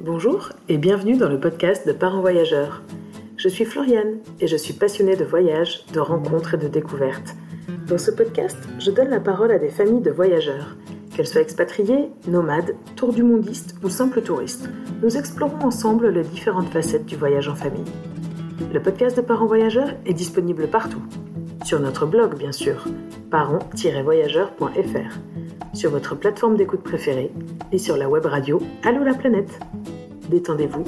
Bonjour et bienvenue dans le podcast de Parents Voyageurs. Je suis Floriane et je suis passionnée de voyages, de rencontres et de découvertes. Dans ce podcast, je donne la parole à des familles de voyageurs. Qu'elles soient expatriées, nomades, tour du mondistes ou simples touristes, nous explorons ensemble les différentes facettes du voyage en famille. Le podcast de Parents Voyageurs est disponible partout. Sur notre blog, bien sûr, parents-voyageurs.fr sur votre plateforme d'écoute préférée et sur la web radio Allô la planète. Détendez-vous,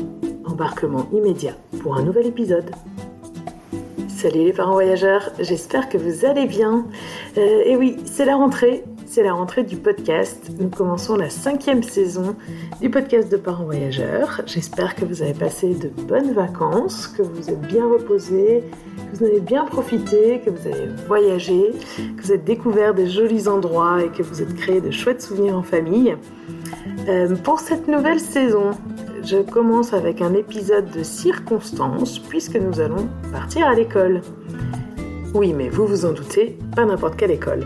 embarquement immédiat pour un nouvel épisode. Salut les parents voyageurs, j'espère que vous allez bien. Euh, et oui, c'est la rentrée, c'est la rentrée du podcast. Nous commençons la cinquième saison du podcast de parents voyageurs. J'espère que vous avez passé de bonnes vacances, que vous êtes bien reposés, que vous avez bien profité, que vous avez voyagé, que vous avez découvert des jolis endroits et que vous êtes créé de chouettes souvenirs en famille. Euh, pour cette nouvelle saison, je commence avec un épisode de circonstances puisque nous allons partir à l'école. Oui, mais vous vous en doutez, pas n'importe quelle école.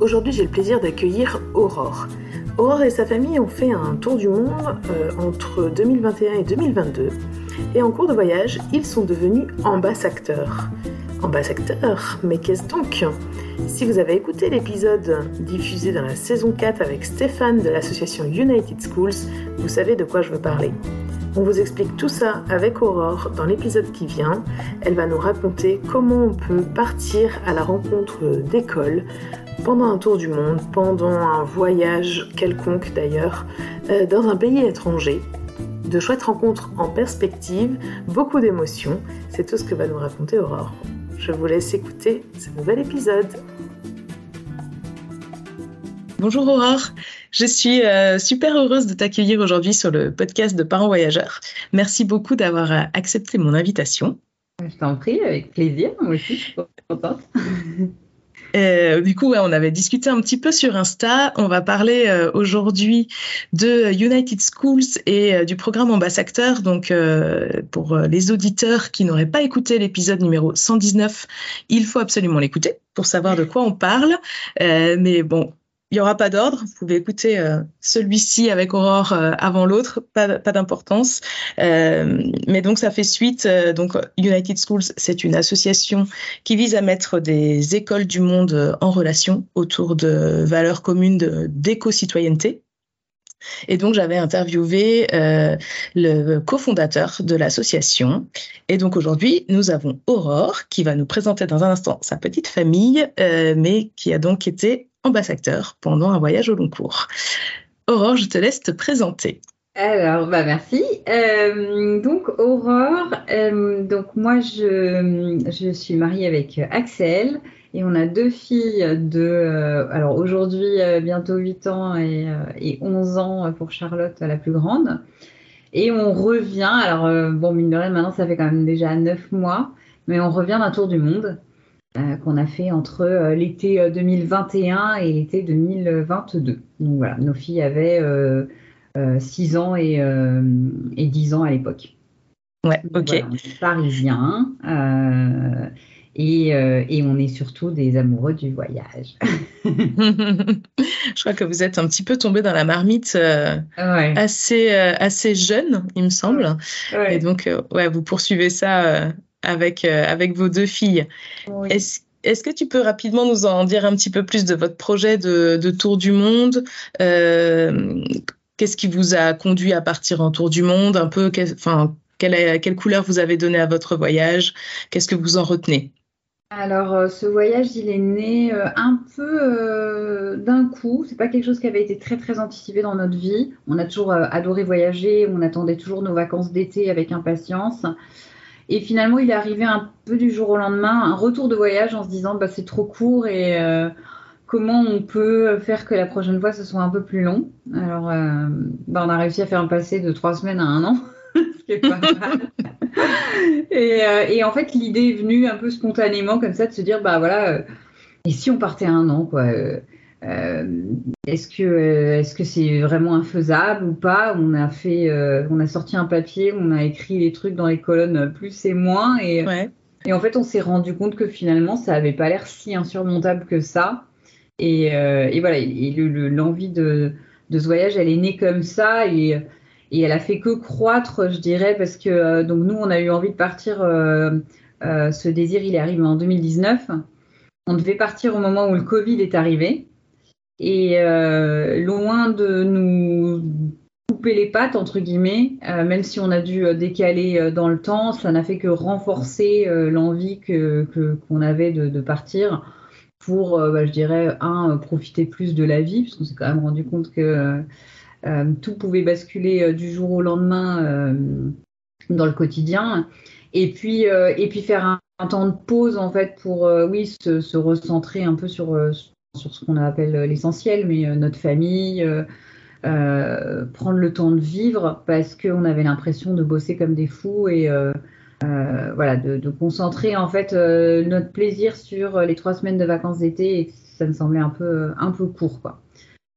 Aujourd'hui, j'ai le plaisir d'accueillir Aurore. Aurore et sa famille ont fait un tour du monde euh, entre 2021 et 2022. Et en cours de voyage, ils sont devenus ambassadeurs. Ambassadeurs Mais qu'est-ce donc? Si vous avez écouté l'épisode diffusé dans la saison 4 avec Stéphane de l'association United Schools, vous savez de quoi je veux parler. On vous explique tout ça avec Aurore dans l'épisode qui vient. Elle va nous raconter comment on peut partir à la rencontre d'écoles pendant un tour du monde, pendant un voyage quelconque d'ailleurs, euh, dans un pays étranger. De chouettes rencontres en perspective, beaucoup d'émotions, c'est tout ce que va nous raconter Aurore. Je vous laisse écouter ce nouvel épisode. Bonjour Aurore, je suis euh, super heureuse de t'accueillir aujourd'hui sur le podcast de Parents Voyageurs. Merci beaucoup d'avoir euh, accepté mon invitation. Je t'en prie, avec plaisir, moi aussi je suis contente. Euh, du coup, on avait discuté un petit peu sur Insta. On va parler euh, aujourd'hui de United Schools et euh, du programme Ambassadeur. Donc, pour les auditeurs qui n'auraient pas écouté l'épisode numéro 119, il faut absolument l'écouter pour savoir de quoi on parle. mais bon, il n'y aura pas d'ordre. Vous pouvez écouter euh, celui-ci avec Aurore euh, avant l'autre, pas, pas d'importance. Euh, mais donc ça fait suite. donc United Schools, c'est une association qui vise à mettre des écoles du monde en relation autour de valeurs communes d'éco-citoyenneté. Et donc, j'avais interviewé euh, le cofondateur de l'association. Et donc, aujourd'hui, nous avons Aurore qui va nous présenter dans un instant sa petite famille, euh, mais qui a donc été ambassadeur pendant un voyage au long cours. Aurore, je te laisse te présenter. Alors, bah merci. Euh, donc, Aurore, euh, donc moi, je, je, suis mariée avec Axel et on a deux filles de, euh, alors aujourd'hui, bientôt 8 ans et, et, 11 ans pour Charlotte, la plus grande. Et on revient, alors bon, mine de rien, maintenant ça fait quand même déjà 9 mois, mais on revient d'un tour du monde. Euh, qu'on a fait entre euh, l'été 2021 euh, et l'été 2022. Donc voilà, nos filles avaient 6 ans et, 10 ans à l'époque. Ouais, ok. parisiens. Et, on est surtout des amoureux du voyage. Je crois que vous êtes un petit peu tombé dans la marmite assez, assez jeune, il me semble. Et donc, ouais, vous poursuivez ça avec, euh, avec vos deux filles. Est-ce est-ce que tu peux rapidement nous en dire un petit peu plus de votre projet de, de tour du monde euh, Qu'est-ce qui vous a conduit à partir en tour du monde Un peu, enfin, quelle, quelle couleur vous avez donné à votre voyage Qu'est-ce que vous en retenez? Alors, euh, ce voyage, il est né un peu d'un coup. C'est pas quelque chose qui avait été très très anticipé dans notre vie. On a toujours adoré voyager. On attendait toujours nos vacances d'été avec impatience. Et finalement, il est arrivé un peu du jour au lendemain, un retour de voyage en se disant bah, c'est trop court et euh, comment on peut faire que la prochaine fois ce soit un peu plus long? Alors, euh, bah, on a réussi à faire un passé de trois semaines à un an, ce qui est pas mal. et, euh, et, en fait, l'idée est venue un peu spontanément comme ça de se dire bah voilà, et si on partait un an quoi euh, est-ce que euh, est-ce que c'est vraiment infaisable ou pas? On a fait, euh, on a sorti un papier, on a écrit les trucs dans les colonnes plus et moins, et, et en fait on s'est rendu compte que finalement ça avait pas l'air si insurmontable que ça. Et, et voilà, et l'envie de, de ce voyage, elle est née comme ça, et, et elle a fait que croître, je dirais, parce que donc nous, on a eu envie de partir. ce désir, il est arrivé en 2019. On devait partir au moment où le Covid est arrivé. Et loin de nous couper les pattes, entre guillemets, euh, même si on a dû euh, décaler euh, dans le temps, ça n'a fait que renforcer l'envie que, qu'on avait de, partir pour, bah, je dirais, un, profiter plus de la vie, puisqu'on s'est quand même rendu compte que tout pouvait basculer du jour au lendemain dans le quotidien. Et puis, et puis faire un, temps de pause, en fait, pour, oui, se, recentrer un peu sur, sur ce qu'on appelle l'essentiel, mais notre famille euh, prendre le temps de vivre parce qu'on avait l'impression de bosser comme des fous et euh, euh, voilà, de, concentrer en fait notre plaisir sur les trois semaines de vacances d'été et ça me semblait un peu, un peu court quoi.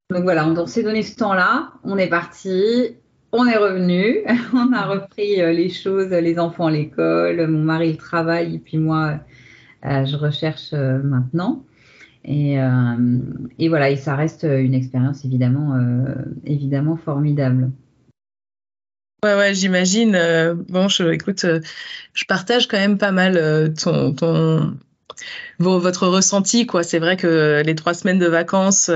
Donc voilà, on, s'est donné ce temps-là, on est parti, on est revenu, on a repris les choses, les enfants à l'école, mon mari le travail et puis moi je recherche maintenant. Euh, et, voilà, et ça reste une expérience évidemment, euh, évidemment formidable. Ouais, ouais, j'imagine. Euh, bon, je, écoute, je partage quand même pas mal ton, ton, votre ressenti, quoi. C'est vrai que les trois semaines de vacances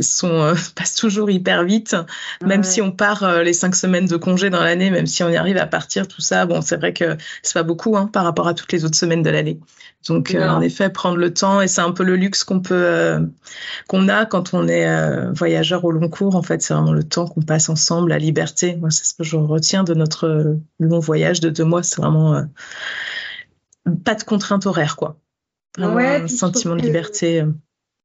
sont passent toujours hyper vite, même si on part les cinq semaines de congé dans l'année, même si on y arrive à partir, tout ça. Bon, c'est vrai que c'est pas beaucoup hein, par rapport à toutes les autres semaines de l'année. Donc, euh, en effet, prendre le temps, et c'est un peu le luxe qu'on peut, euh, qu'on a quand on est euh, voyageur au long cours. En fait, c'est vraiment le temps qu'on passe ensemble, la liberté. Moi, c'est ce que je retiens de notre long voyage de deux mois. C'est vraiment pas de contrainte horaire, quoi. Un sentiment de liberté.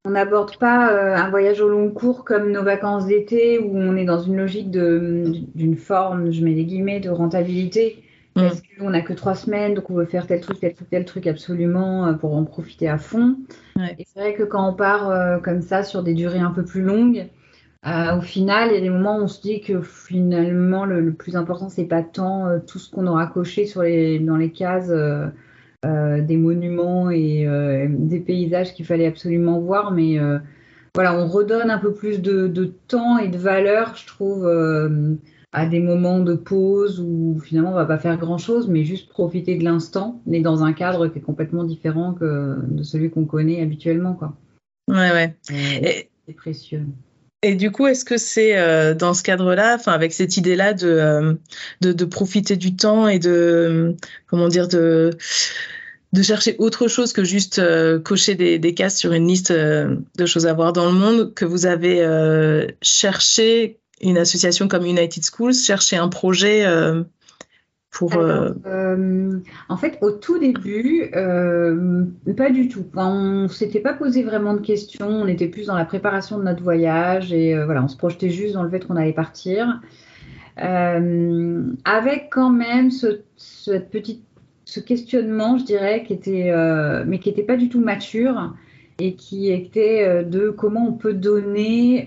On n'aborde pas un voyage au long cours comme nos vacances d'été où on est dans une logique d'une forme, je mets des guillemets, de rentabilité. Mm. Parce qu'on n'a que trois semaines, donc on veut faire tel truc, tel truc, tel truc absolument euh, pour en profiter à fond. Et c'est vrai que quand on part euh, comme ça sur des durées un peu plus longues, euh, au final, il y a des moments où on se dit que finalement, le, plus important, c'est pas tant tout ce qu'on aura coché sur les, dans les cases des monuments et des paysages qu'il fallait absolument voir, mais voilà, on redonne un peu plus de, de, temps et de valeur, je trouve à des moments de pause où finalement on va pas faire grand chose, mais juste profiter de l'instant, mais dans un cadre qui est complètement différent que de celui qu'on connaît habituellement, quoi. Ouais, ouais. C'est précieux. Et du coup, est-ce que c'est euh, dans ce cadre-là, enfin avec cette idée-là de, euh, de, de profiter du temps et de comment dire de de chercher autre chose que juste euh, cocher des, des, cases sur une liste de choses à voir dans le monde, que vous avez cherché une association comme United Schools chercher un projet euh, pour. Euh, euh, en fait, au tout début, pas du tout. on ne s'était pas posé vraiment de questions. On était plus dans la préparation de notre voyage et voilà, on se projetait juste dans le fait qu'on allait partir. avec quand même ce, cette petite, ce questionnement, je dirais, qui était, mais qui n'était pas du tout mature et qui était de comment on peut donner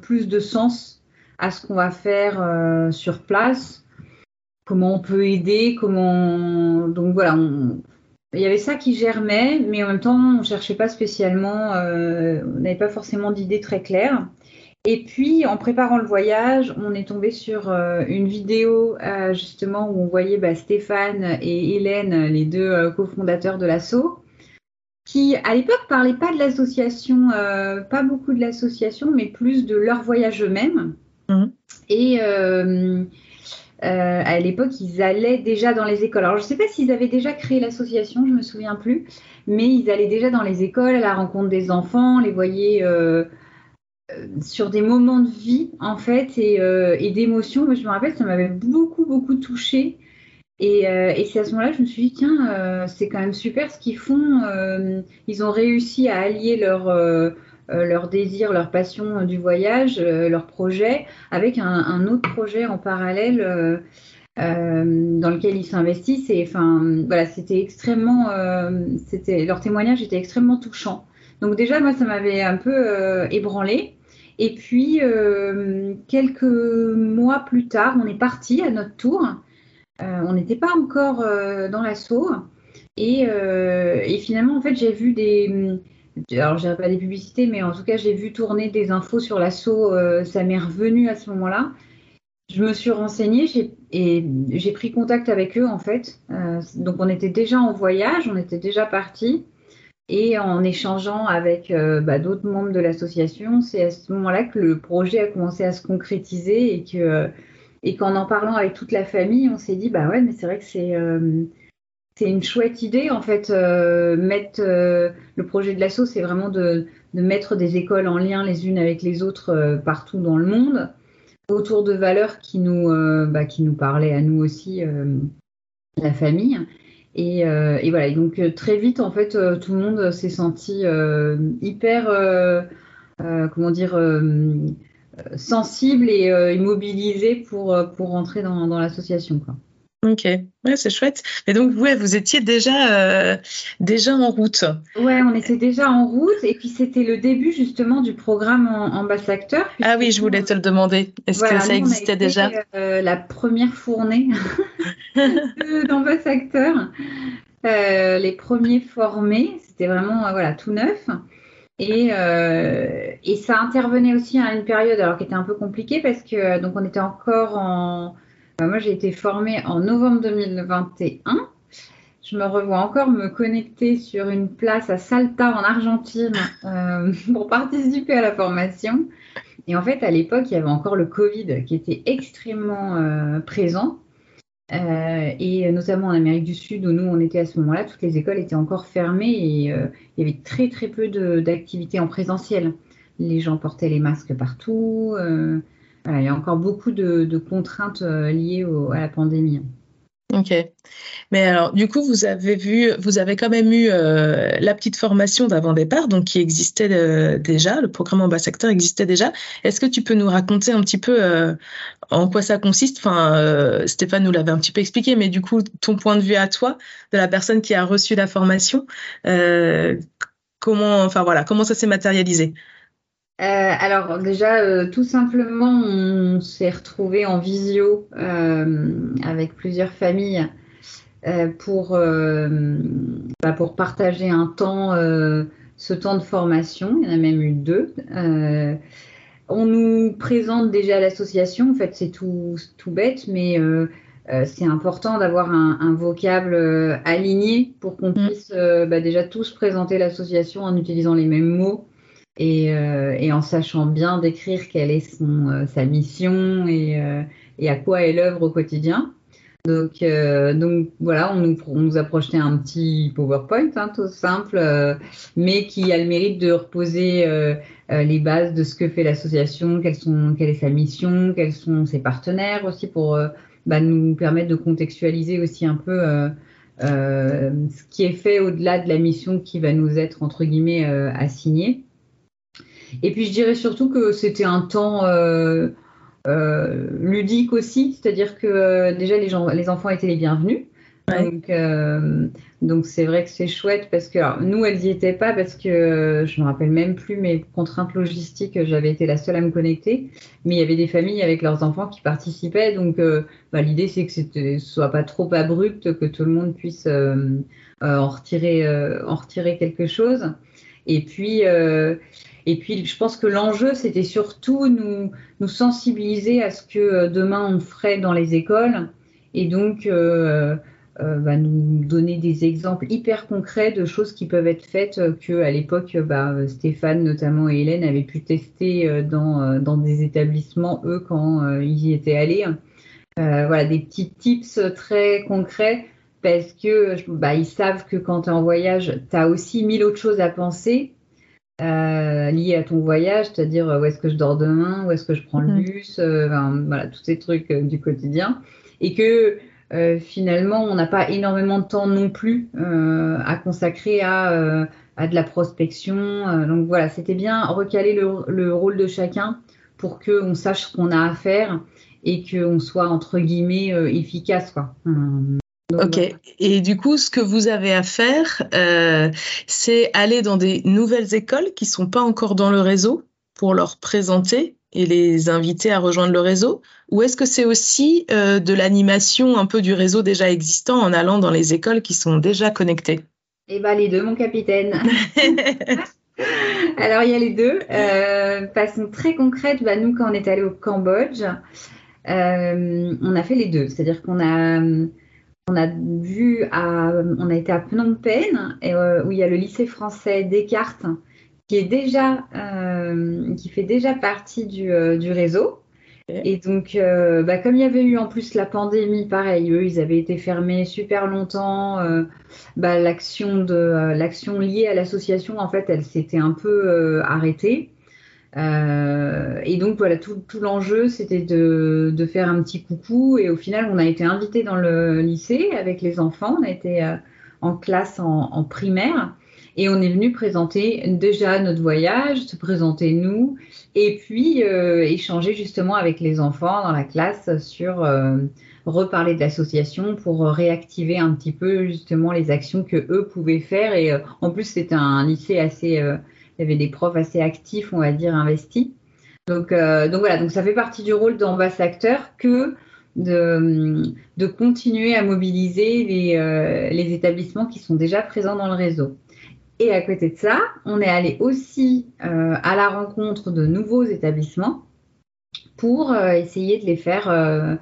plus de sens à ce qu'on va faire euh, sur place, comment on peut aider, comment. Donc voilà, il y avait ça qui germait, mais en même temps, on ne cherchait pas spécialement, euh, on n'avait pas forcément d'idées très claires. Et puis, en préparant le voyage, on est tombé sur euh, une vidéo justement où on voyait bah, Stéphane et Hélène, les deux cofondateurs de l'assaut, qui à l'époque parlaient pas de l'association, pas beaucoup de l'association, mais plus de leur voyage eux-mêmes. Mhm. Et euh, euh, à l'époque, ils allaient déjà dans les écoles. Alors, je ne sais pas s'ils avaient déjà créé l'association, je ne me souviens plus, mais ils allaient déjà dans les écoles à la rencontre des enfants, les voyaient euh, sur des moments de vie, en fait, et, et d'émotion. Je me rappelle, ça m'avait beaucoup, beaucoup touchée. Et, et c'est à ce moment-là je me suis dit, tiens, c'est quand même super ce qu'ils font. ils ont réussi à allier leur euh, leur désir, leur passion euh, du voyage, euh, leur projet, avec un, autre projet en parallèle dans lequel ils s'investissent. Et enfin, voilà, c'était extrêmement, c'était leur témoignage était extrêmement touchant. Donc déjà, moi, ça m'avait un peu ébranlé. Et puis, quelques mois plus tard, on est parti à notre tour. on n'était pas encore dans l'assaut. Et, et, finalement, en fait, j'ai vu des, alors je pas des publicités, mais en tout cas j'ai vu tourner des infos sur l'assaut, euh, ça m'est revenu à ce moment-là. je me suis renseignée et j'ai pris contact avec eux en fait. donc on était déjà en voyage, on était déjà partis. Et en échangeant avec bah, d'autres membres de l'association, c'est à ce moment-là que le projet a commencé à se concrétiser et que et qu'en en parlant avec toute la famille, on s'est dit bah ouais, mais c'est vrai que c'est c'est une chouette idée en fait. Euh, mettre euh, le projet de l'assaut, c'est vraiment de, mettre des écoles en lien les unes avec les autres euh, partout dans le monde, autour de valeurs qui nous, bah, qui nous parlaient à nous aussi, la famille. Et, et, voilà. donc très vite en fait, tout le monde s'est senti hyper, comment dire, sensible et immobilisé pour pour rentrer dans, l'association. Ok, ouais, c'est chouette. Mais donc, ouais, vous étiez déjà, euh, déjà en route. Ouais, on était déjà en route. Et puis, c'était le début justement du programme en, acteur. Ah oui, je voulais te le demander. Est-ce que ça existait déjà euh, La première fournée d'ambassadeurs. Euh, les premiers formés, c'était vraiment voilà, tout neuf. Et, et ça intervenait aussi à une période alors qui était un peu compliquée parce que donc on était encore en moi, j'ai été formée en novembre 2021. Je me revois encore me connecter sur une place à Salta en Argentine euh, pour participer à la formation. Et en fait, à l'époque, il y avait encore le Covid qui était extrêmement euh, présent. Euh, et notamment en Amérique du Sud, où nous, on était à ce moment-là, toutes les écoles étaient encore fermées et il y avait très, très peu d'activités en présentiel. Les gens portaient les masques partout il y a encore beaucoup de, contraintes euh, liées à la pandémie. Ok. Mais alors, du coup, vous avez vu, vous avez quand même eu euh, la petite formation d'avant-départ, donc qui existait euh, déjà, le programme ambassadeur existait déjà. Est-ce que tu peux nous raconter un petit peu en quoi ça consiste? Enfin, Stéphane nous l'avait un petit peu expliqué, mais du coup, ton point de vue à toi, de la personne qui a reçu la formation, comment, enfin voilà, comment ça s'est matérialisé? Euh, alors déjà, euh, tout simplement, on s'est retrouvé en visio euh, avec plusieurs familles pour, bah, pour partager un temps, ce temps de formation. Il y en a même eu deux. on nous présente déjà l'association. En fait, c'est tout, tout bête, mais c'est important d'avoir un, vocable aligné pour qu'on mmh. puisse bah, déjà tous présenter l'association en utilisant les mêmes mots euh, et, en sachant bien décrire quelle est son, euh, sa mission et, euh, et, à quoi elle œuvre au quotidien. Donc, donc voilà, on nous, on nous, a projeté un petit PowerPoint, hein, tout simple, mais qui a le mérite de reposer les bases de ce que fait l'association, quelles sont, quelle est sa mission, quels sont ses partenaires aussi pour bah, nous permettre de contextualiser aussi un peu ce qui est fait au-delà de la mission qui va nous être entre guillemets assignée. Et puis je dirais surtout que c'était un temps euh, euh, ludique aussi, c'est-à-dire que euh, déjà les, gens, les enfants étaient les bienvenus. Donc, c'est vrai que c'est chouette parce que nous, elles n'y étaient pas parce que je ne me rappelle même plus mes contraintes logistiques. J'avais été la seule à me connecter, mais il y avait des familles avec leurs enfants qui participaient. Donc bah, l'idée c'est que ce soit pas trop abrupt, que tout le monde puisse en retirer, en retirer quelque chose. Et puis et puis, je pense que l'enjeu, c'était surtout nous, nous sensibiliser à ce que euh, demain on ferait dans les écoles et donc euh, euh, bah, nous donner des exemples hyper concrets de choses qui peuvent être faites que à l'époque, bah, Stéphane notamment et Hélène avaient pu tester dans, dans des établissements, eux, quand ils y étaient allés. voilà, des petits tips très concrets parce que bah, ils savent que quand tu es en voyage, tu as aussi mille autres choses à penser euh, lié à ton voyage, c'est-à-dire euh, où est-ce que je dors demain, où est-ce que je prends le mhm. bus, euh, voilà, tous ces trucs du quotidien. Et que finalement, on n'a pas énormément de temps non plus à consacrer à, à, de la prospection. donc voilà, c'était bien recaler le, rôle de chacun pour qu'on sache ce qu'on a à faire et qu'on soit entre guillemets efficace. Quoi. Hum ok. Et du coup, ce que vous avez à faire, euh, c'est aller dans des nouvelles écoles qui sont pas encore dans le réseau pour leur présenter et les inviter à rejoindre le réseau Ou est-ce que c'est aussi euh, de l'animation un peu du réseau déjà existant en allant dans les écoles qui sont déjà connectées? Eh bien, les deux, mon capitaine. Alors, il y a les deux. Euh, façon très concrète, bah, nous, quand on est allé au Cambodge, on a fait les deux. C'est-à-dire qu'on a, on a vu, à, on a été à Phnom Penh, où il y a le lycée français Descartes, qui est déjà, qui fait déjà partie du, du réseau. Et donc, euh, bah, comme il y avait eu en plus la pandémie, pareil, eux, ils avaient été fermés super longtemps. Euh, bah, l'action de euh, l'action liée à l'association, en fait, elle s'était un peu arrêtée. Et donc voilà, tout, l'enjeu, c'était de, faire un petit coucou. Et au final, on a été invités dans le lycée avec les enfants. On a été en classe en, primaire. Et on est venu présenter déjà notre voyage, se présenter nous, et puis euh, échanger justement avec les enfants dans la classe sur euh, reparler de l'association pour réactiver un petit peu justement les actions que eux pouvaient faire. Et euh, en plus, c'était un lycée assez, il y avait des profs assez actifs, on va dire, investis. Donc, donc voilà, donc ça fait partie du rôle d'ambassadeur que de, continuer à mobiliser les, les établissements qui sont déjà présents dans le réseau. Et à côté de ça, on est allé aussi euh, à la rencontre de nouveaux établissements pour euh, essayer de les faire euh,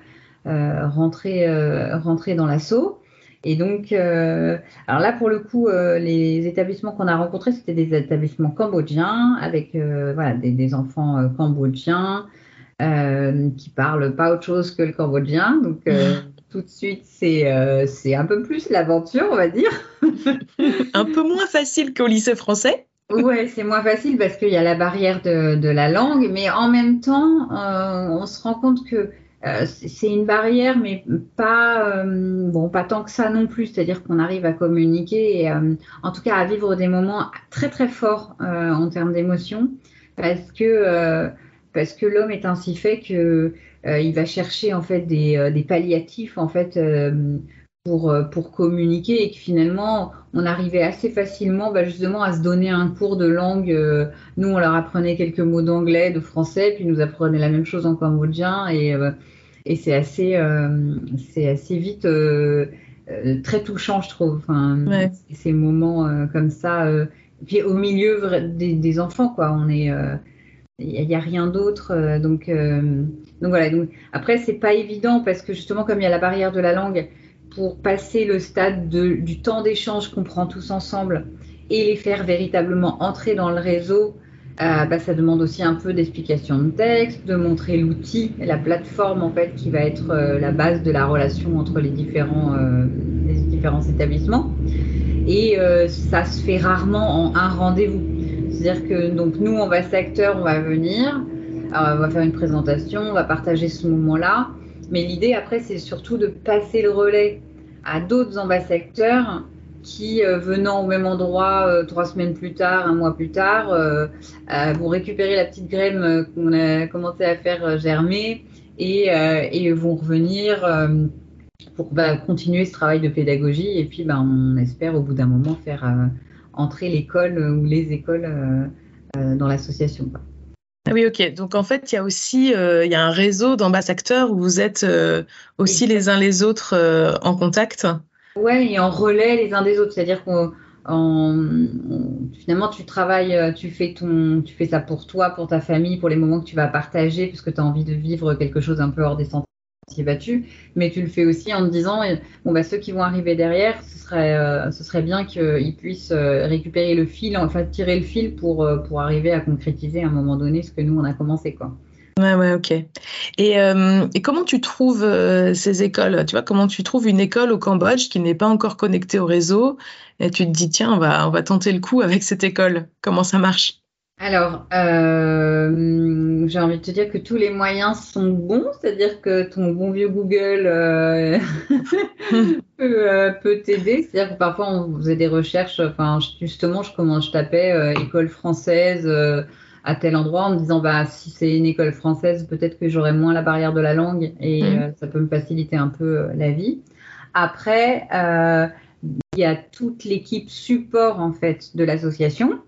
rentrer dans l'assaut. Et donc, alors là, pour le coup, les établissements qu'on a rencontrés, c'était des établissements cambodgiens avec voilà, des, des enfants cambodgiens qui parlent pas autre chose que le cambodgien. Donc, tout de suite, euh, c'est un peu plus l'aventure, on va dire. un peu moins facile qu'au lycée français. Oui, c'est moins facile parce qu'il y a la barrière de, de, la langue, mais en même temps, euh, on se rend compte que euh, c'est une barrière, mais pas bon, pas tant que ça non plus. C'est-à-dire qu'on arrive à communiquer et en tout cas à vivre des moments très très forts en termes d'émotion, parce que parce que l'homme est ainsi fait que euh, il va chercher en fait des, euh, des palliatifs en fait euh, pour, pour communiquer et que finalement on arrivait assez facilement bah, justement à se donner un cours de langue. nous on leur apprenait quelques mots d'anglais, de français, puis nous apprenait la même chose en cambodgien et, et c'est assez, c'est assez vite très touchant je trouve. Enfin, Ces moments comme ça. puis au milieu des, des, enfants quoi, on est il n'y a, rien d'autre. donc, donc voilà. Donc, après, c'est pas évident parce que justement, comme il y a la barrière de la langue, pour passer le stade du temps d'échange qu'on prend tous ensemble et les faire véritablement entrer dans le réseau, euh, bah, ça demande aussi un peu d'explication de texte, de montrer l'outil, la plateforme en fait qui va être euh, la base de la relation entre les différents, euh, établissements. Et ça se fait rarement en un rendez-vous. C'est-à-dire que donc nous, on va secteur, on va venir, on va faire une présentation, on va partager ce moment-là. Mais l'idée après, c'est surtout de passer le relais à d'autres ambassadeurs qui, euh, venant au même endroit euh, trois semaines plus tard, un mois plus tard, euh, vont récupérer la petite graine qu'on a commencé à faire germer et, vont revenir pour bah, continuer ce travail de pédagogie. Et puis, bah, on espère au bout d'un moment faire entrer l'école ou les écoles dans l'association. Ah oui, ok. Donc en fait, il y a aussi euh, il y a un réseau d'ambassadeurs où vous êtes euh, aussi les uns les autres euh, en contact. Ouais, et en relais les uns des autres. C'est-à-dire qu'on finalement tu travailles, tu fais ton, tu fais ça pour toi, pour ta famille, pour les moments que tu vas partager, puisque tu as envie de vivre quelque chose un peu hors des sentiers battu, mais tu le fais aussi en te disant bon bah ceux qui vont arriver derrière, ce serait euh, ce serait bien qu'ils puissent euh, récupérer le fil, enfin tirer le fil pour euh, pour arriver à concrétiser à un moment donné ce que nous on a commencé quoi. Ouais, ouais, ok. Et, et comment tu trouves ces écoles? Tu vois, comment tu trouves une école au Cambodge qui n'est pas encore connectée au réseau? Et tu te dis, tiens, on va, on va tenter le coup avec cette école. Comment ça marche? Alors, euh, j'ai envie de te dire que tous les moyens sont bons, c'est-à-dire que ton bon vieux Google euh, euh, peut, t'aider. C'est-à-dire que parfois on faisait des recherches, enfin justement, je, comment, je tapais école française à tel endroit en me disant bah si c'est une école française, peut-être que j'aurai moins la barrière de la langue et mmh. ça peut me faciliter un peu la vie. Après, il y a toute l'équipe support en fait de l'association.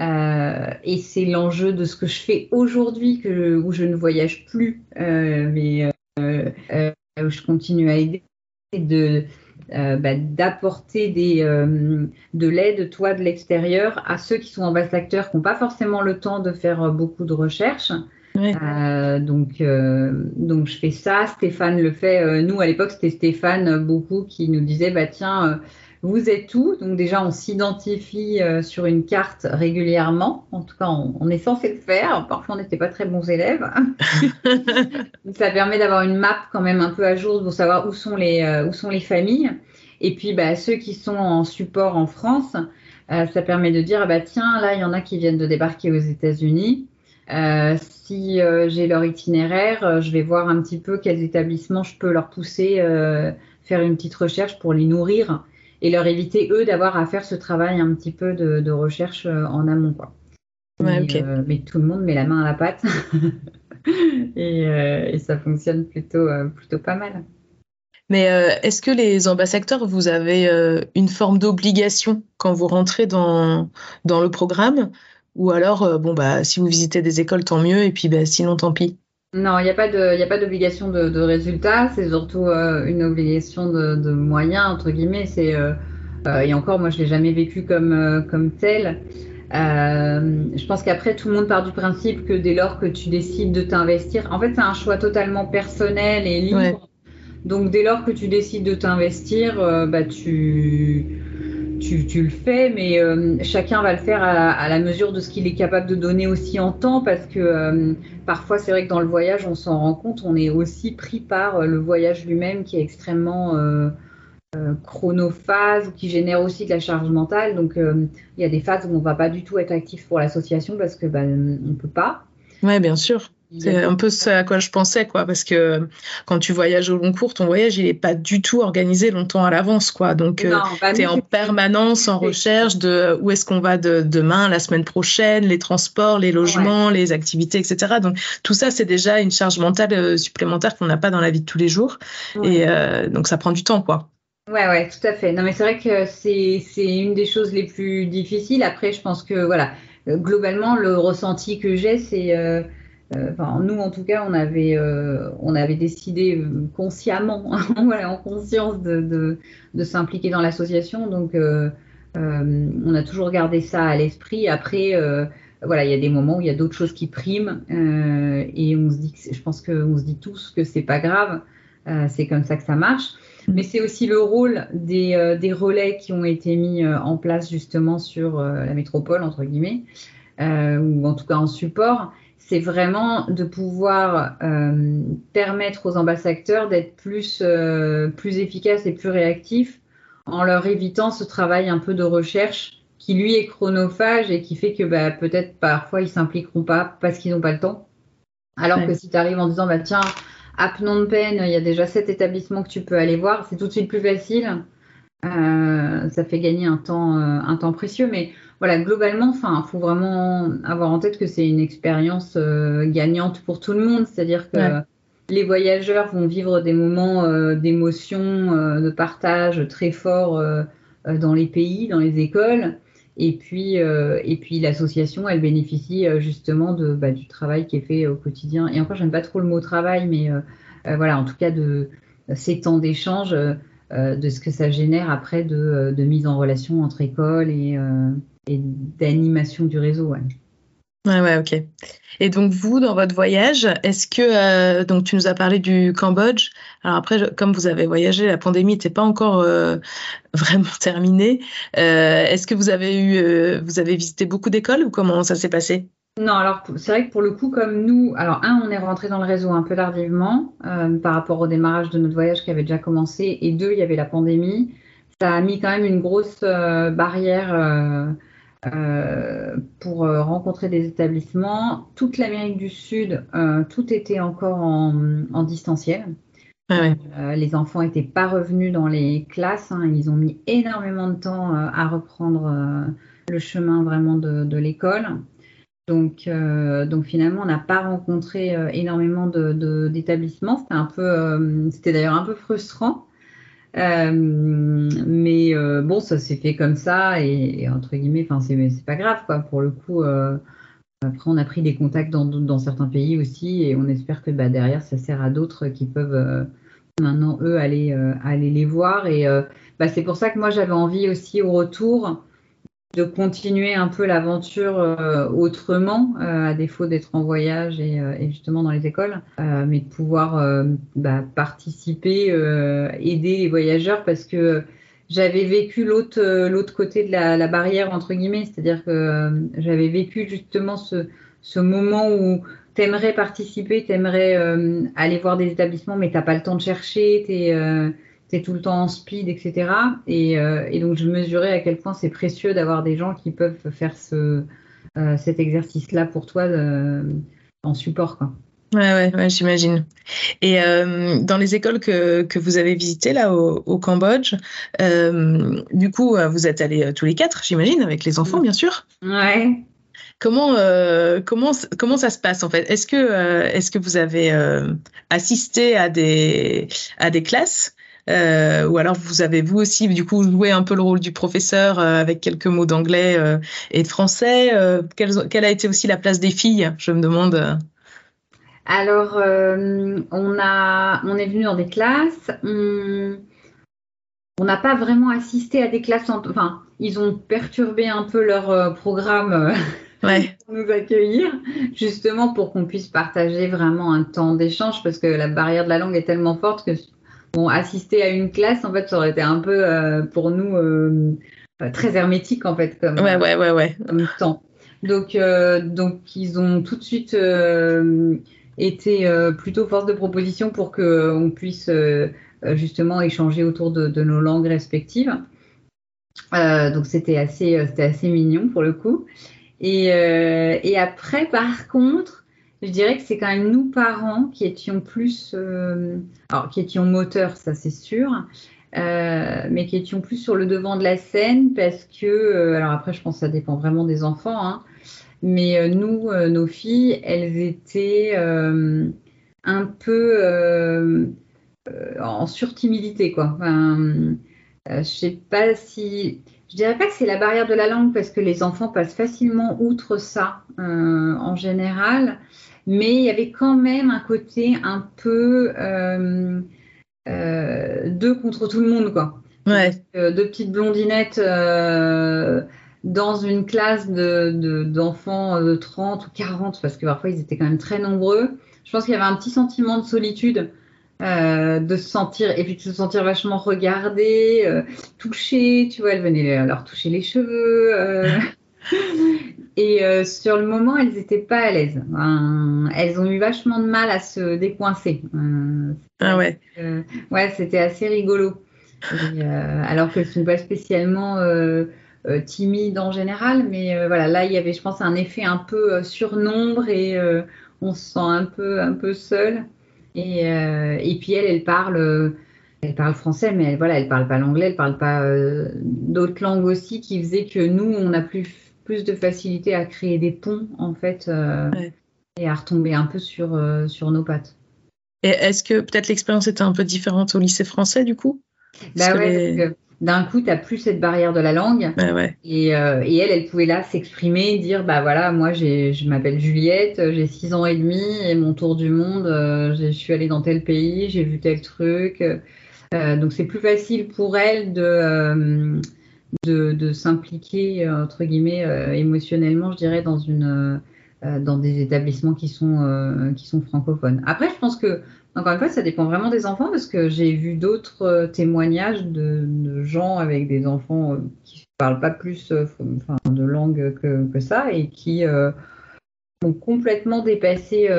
Euh, et c'est l'enjeu de ce que je fais aujourd'hui, que où je ne voyage plus, euh, mais euh, où je continue à aider, de bah, d'apporter des de l'aide, toi, de l'extérieur, à ceux qui sont ambassadeurs, qui n'ont pas forcément le temps de faire beaucoup de recherches. donc, donc je fais ça. Stéphane le fait. nous à l'époque c'était Stéphane beaucoup qui nous disait bah tiens vous êtes où? Donc déjà, on s'identifie euh, sur une carte régulièrement. En tout cas, on, est censé le faire. Parfois, on n'était pas très bons élèves. ça permet d'avoir une map quand même un peu à jour pour savoir où sont les, euh, où sont les familles. Et puis, bah, ceux qui sont en support en France, euh, ça permet de dire, bah, tiens, là, il y en a qui viennent de débarquer aux États-Unis. si j'ai leur itinéraire, je vais voir un petit peu quels établissements je peux leur pousser, faire une petite recherche pour les nourrir et leur éviter, eux, d'avoir à faire ce travail un petit peu de, recherche euh, en amont. Quoi. Euh, mais, tout le monde met la main à la pâte euh, et, ça fonctionne plutôt, plutôt pas mal. Mais est-ce que les ambassadeurs, vous avez une forme d'obligation quand vous rentrez dans, dans le programme? Ou alors, bon, bah, si vous visitez des écoles, tant mieux, et puis bah, sinon, tant pis non, il n'y a pas d'obligation de, de, résultat, c'est surtout euh, une obligation de, moyens, entre guillemets. C'est, euh, euh, et encore, moi, je ne l'ai jamais vécu comme, comme tel. je pense qu'après, tout le monde part du principe que dès lors que tu décides de t'investir, en fait, c'est un choix totalement personnel et libre. Donc, dès lors que tu décides de t'investir, bah, tu tu, le fais, mais euh, chacun va le faire à, la mesure de ce qu'il est capable de donner aussi en temps, parce que euh, parfois c'est vrai que dans le voyage, on s'en rend compte, on est aussi pris par euh, le voyage lui-même qui est extrêmement chronophase ou qui génère aussi de la charge mentale. Donc il y a des phases où on ne va pas du tout être actif pour l'association parce que ben, on ne peut pas. Oui, bien sûr. C'est un peu ce à quoi je pensais, quoi, parce que quand tu voyages au long cours, ton voyage, il n'est pas du tout organisé longtemps à l'avance, quoi. Donc, euh, bah, tu es en permanence en recherche de où est-ce qu'on va de, demain, la semaine prochaine, les transports, les logements, les activités, etc. Donc, tout ça, c'est déjà une charge mentale euh, supplémentaire qu'on n'a pas dans la vie de tous les jours. Et euh, donc, ça prend du temps, quoi. Ouais, ouais, tout à fait. Non, mais c'est vrai que c'est une des choses les plus difficiles. Après, je pense que, voilà, globalement, le ressenti que j'ai, c'est euh, nous, en tout cas, on avait, euh, on avait décidé euh, consciemment, en conscience de, s'impliquer dans l'association. Donc, on a toujours gardé ça à l'esprit. Après, voilà, il y a des moments où il y a d'autres choses qui priment et on se dit, je pense qu'on se dit tous que c'est pas grave. c'est comme ça que ça marche. Mais c'est aussi le rôle des, des, relais qui ont été mis en place justement sur la métropole, entre guillemets, ou en tout cas en support, c'est vraiment de pouvoir euh, permettre aux ambassadeurs d'être plus, euh, plus efficaces et plus réactifs en leur évitant ce travail un peu de recherche qui lui est chronophage et qui fait que bah, peut-être parfois ils s'impliqueront pas parce qu'ils n'ont pas le temps. Alors que si tu arrives en disant bah tiens à Phnom Penh il y a déjà sept établissements que tu peux aller voir, c'est tout de suite plus facile. Euh, ça fait gagner un temps, un temps précieux, mais voilà, globalement, enfin, faut vraiment avoir en tête que c'est une expérience euh, gagnante pour tout le monde. C'est-à-dire que les voyageurs vont vivre des moments euh, d'émotion, euh, de partage très forts dans les pays, dans les écoles. Et puis, et puis l'association, elle bénéficie justement de, bah, du travail qui est fait au quotidien. Et encore, j'aime pas trop le mot travail, mais voilà, en tout cas de ces temps d'échange. de ce que ça génère après de, de, mise en relation entre écoles et, et d'animation du réseau. Ouais. Ouais, ouais, ok. Et donc vous, dans votre voyage, est-ce que euh, donc tu nous as parlé du Cambodge. Alors après, comme vous avez voyagé, la pandémie n'était pas encore euh, vraiment terminée. Euh, est-ce que vous avez eu, vous avez visité beaucoup d'écoles ou comment ça s'est passé? Non, alors c'est vrai que pour le coup, comme nous, alors un, on est rentré dans le réseau un peu tardivement par rapport au démarrage de notre voyage qui avait déjà commencé, et deux, il y avait la pandémie. Ça a mis quand même une grosse barrière euh, pour euh, rencontrer des établissements. Toute l'Amérique du Sud, euh, tout était encore en, distanciel. Ah les enfants n'étaient pas revenus dans les classes. Hein. ils ont mis énormément de temps à reprendre le chemin vraiment de, l'école. Donc, donc finalement, on n'a pas rencontré énormément d'établissements. c'était un peu, c'était d'ailleurs un peu frustrant euh, mais euh, bon, ça s'est fait comme ça et, entre guillemets, enfin c'est pas grave quoi. Pour le coup, euh, après on a pris des contacts dans, dans, certains pays aussi et on espère que bah, derrière ça sert à d'autres qui peuvent maintenant eux aller aller les voir et bah, c'est pour ça que moi j'avais envie aussi au retour de continuer un peu l'aventure euh, autrement, euh, à défaut d'être en voyage et, euh, justement dans les écoles, mais de pouvoir bah, participer, aider les voyageurs parce que j'avais vécu l'autre l'autre côté de la, barrière entre guillemets, c'est-à-dire que j'avais vécu justement ce, ce moment où tu aimerais participer, tu aimerais aller voir des établissements, mais t'as pas le temps de chercher, tu tout le temps en speed, etc. Euh, et, donc, je mesurais à quel point c'est précieux d'avoir des gens qui peuvent faire ce, euh, cet exercice-là pour toi euh, en support. Quoi. Ouais, ouais, j'imagine. Et dans les écoles que, que, vous avez visitées là au, Cambodge, du coup, vous êtes allés tous les quatre, j'imagine, avec les enfants, bien sûr. Ouais. Comment, comment, comment ça se passe en fait? Est-ce que, est-ce que vous avez assisté à des, à des classes? Euh, ou alors vous avez vous aussi du coup joué un peu le rôle du professeur euh, avec quelques mots d'anglais euh, et de français. Quelle, a été aussi la place des filles Je me demande. Alors on a on est venu dans des classes. On n'a pas vraiment assisté à des classes. Enfin, ils ont perturbé un peu leur programme. pour nous accueillir, justement pour qu'on puisse partager vraiment un temps d'échange, parce que la barrière de la langue est tellement forte que Bon, assister à une classe, en fait, ça aurait été un peu euh, pour nous euh, très hermétique, en fait, comme, ouais, ouais, ouais, ouais. comme temps. Donc, euh, donc, ils ont tout de suite été plutôt force de proposition pour qu'on puisse justement échanger autour de, de, nos langues respectives. donc, c'était assez, c'était assez mignon pour le coup. Et, et après, par contre, je dirais que c'est quand même nous parents qui étions plus, euh, alors qui étions moteurs, ça c'est sûr, euh, mais qui étions plus sur le devant de la scène parce que, euh, alors après je pense que ça dépend vraiment des enfants, hein, mais nous, nos filles, elles étaient un peu en surtimidité quoi. Enfin, je sais pas si, je dirais pas que c'est la barrière de la langue parce que les enfants passent facilement outre ça en général mais il y avait quand même un côté un peu euh, euh, deux contre tout le monde, quoi. Ouais. Euh, deux petites blondinettes dans une classe d'enfants de, 30 ou 40, parce que parfois ils étaient quand même très nombreux. Je pense qu'il y avait un petit sentiment de solitude. de se sentir et puis de se sentir vachement regardée, touchée, tu vois, elle venait leur toucher les cheveux. Et euh, sur le moment, elles n'étaient pas à l'aise. elles ont eu vachement de mal à se décoincer. Euh, ah ouais. Euh, ouais, c'était assez rigolo. alors qu'elles ne sont pas spécialement timides en général, mais voilà, là, il y avait, je pense, un effet un peu surnombre et on se sent un peu, un peu seul. Et, et puis elle, elle parle elle parle français, mais elle, voilà, elle parle pas l'anglais, elle parle pas d'autres langues aussi, qui faisaient que nous, on a plus plus de facilité à créer des ponts en fait euh, et à retomber un peu sur, euh, sur nos pattes. Et est-ce que peut-être l'expérience était un peu différente au lycée français du coup? Bah ouais, d'un coup, tu n'as plus cette barrière de la langue. Et, euh, et, elle, elle pouvait là s'exprimer, dire bah voilà, moi je m'appelle Juliette, j'ai 6 ans et demi et mon tour du monde, je suis allée dans tel pays, j'ai vu tel truc. donc c'est plus facile pour elle de de, s'impliquer euh, entre guillemets euh, émotionnellement, je dirais, dans une euh, dans des établissements qui sont qui sont francophones. Après, je pense que encore une fois, ça dépend vraiment des enfants parce que j'ai vu d'autres témoignages de, gens avec des enfants qui parlent pas plus de langue que, que, ça et qui ont complètement dépassé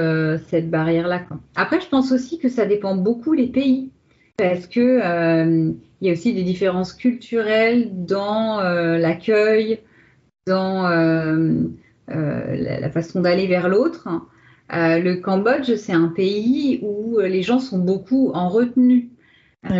cette barrière-là. Après, je pense aussi que ça dépend beaucoup les pays parce que il y a aussi des différences culturelles dans euh, l'accueil, dans euh, euh, la, façon d'aller vers l'autre. le Cambodge, c'est un pays où les gens sont beaucoup en retenue. Ah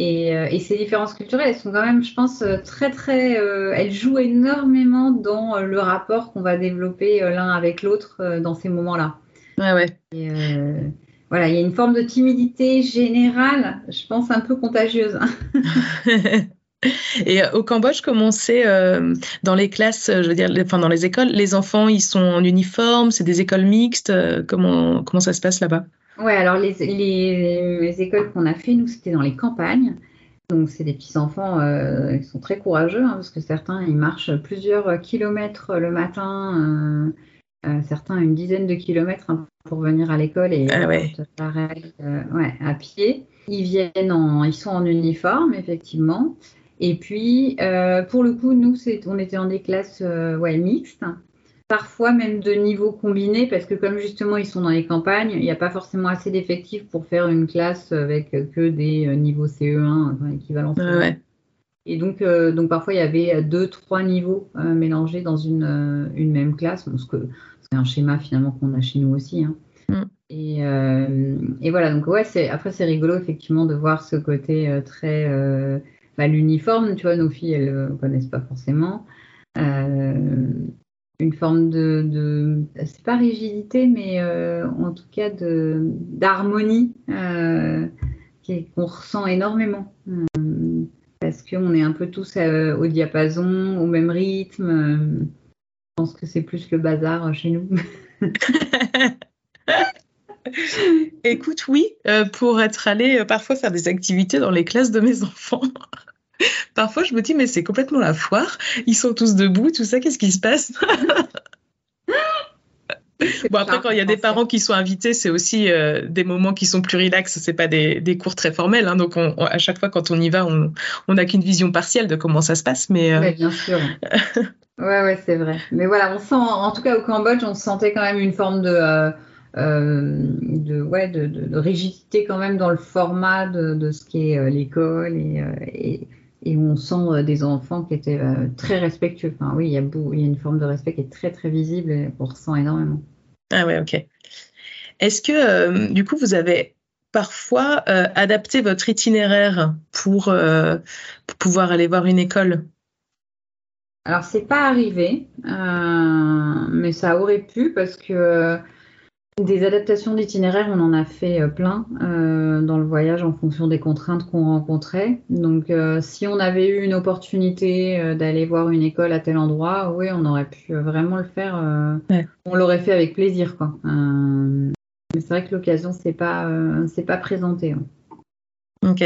et, ces différences culturelles, elles sont quand même, je pense, très, très. elles jouent énormément dans le rapport qu'on va développer l'un avec l'autre dans ces moments-là. Ouais, ouais voilà, il y a une forme de timidité générale, je pense un peu contagieuse. Et euh, au Cambodge, comment c'est euh, dans les classes, je veux dire, enfin dans les écoles, les enfants, ils sont en uniforme, c'est des écoles mixtes, euh, comment, comment ça se passe là-bas? Ouais, alors les, les, écoles qu'on a fait, nous, c'était dans les campagnes. Donc c'est des petits enfants euh, qui sont très courageux hein, parce que certains ils marchent plusieurs kilomètres le matin, certains une dizaine de kilomètres hein, pour venir à l'école et ah ouais. pareil ouais, à pied. Ils viennent en, ils sont en uniforme effectivement. Et puis pour le coup nous on était en des classes ouais, mixtes parfois même de niveau combiné, parce que comme justement ils sont dans les campagnes, il n'y a pas forcément assez d'effectifs pour faire une classe avec que des euh, niveaux CE1, enfin, équivalent CE1. Et donc, euh, donc parfois il y avait deux, trois niveaux euh, mélangés dans une, une même classe, ce que c'est un schéma finalement qu'on a chez nous aussi. Hein. Mm. Et, et, voilà, donc ouais, c'est après c'est rigolo effectivement de voir ce côté très bah, l'uniforme, tu vois, nos filles elles ne connaissent pas forcément. Euh, une forme de, de c'est pas rigidité, mais euh, en tout cas de d'harmonie euh, qu'on ressent énormément. Euh, parce qu'on est un peu tous au diapason, au même rythme. Je pense que c'est plus le bazar chez nous. Écoute, oui, pour être allé parfois faire des activités dans les classes de mes enfants. Parfois, je me dis, mais c'est complètement la foire. Ils sont tous debout, tout ça, qu'est-ce qui se passe? Bon, après, quand il y a des parents qui sont invités, c'est aussi euh, des moments qui sont plus relax. C'est pas des, cours très formels. Hein. donc, à chaque fois, quand on y va, on n'a qu'une vision partielle de comment ça se passe. Mais, euh, bien sûr. ouais, ouais, c'est vrai. Mais voilà, on sent, en tout cas au Cambodge, on sentait quand même une forme de. Euh, de, ouais, de, rigidité quand même dans le format de, ce qu'est l'école et, et on sent euh, des enfants qui étaient euh, très respectueux. Enfin, oui, il y, a il y a une forme de respect qui est très très visible et on ressent énormément. Ah ouais, ok. Est-ce que euh, du coup vous avez parfois adapté votre itinéraire pour, pour, pouvoir aller voir une école? Alors c'est pas arrivé, mais ça aurait pu parce que des adaptations d'itinéraire, on en a fait euh, plein euh, dans le voyage en fonction des contraintes qu'on rencontrait. Donc, euh, si on avait eu une opportunité d'aller voir une école à tel endroit, oui, on aurait pu vraiment le faire. On l'aurait fait avec plaisir, quoi. mais c'est vrai que l'occasion s'est pas, s'est pas présentée. Hein. Ok.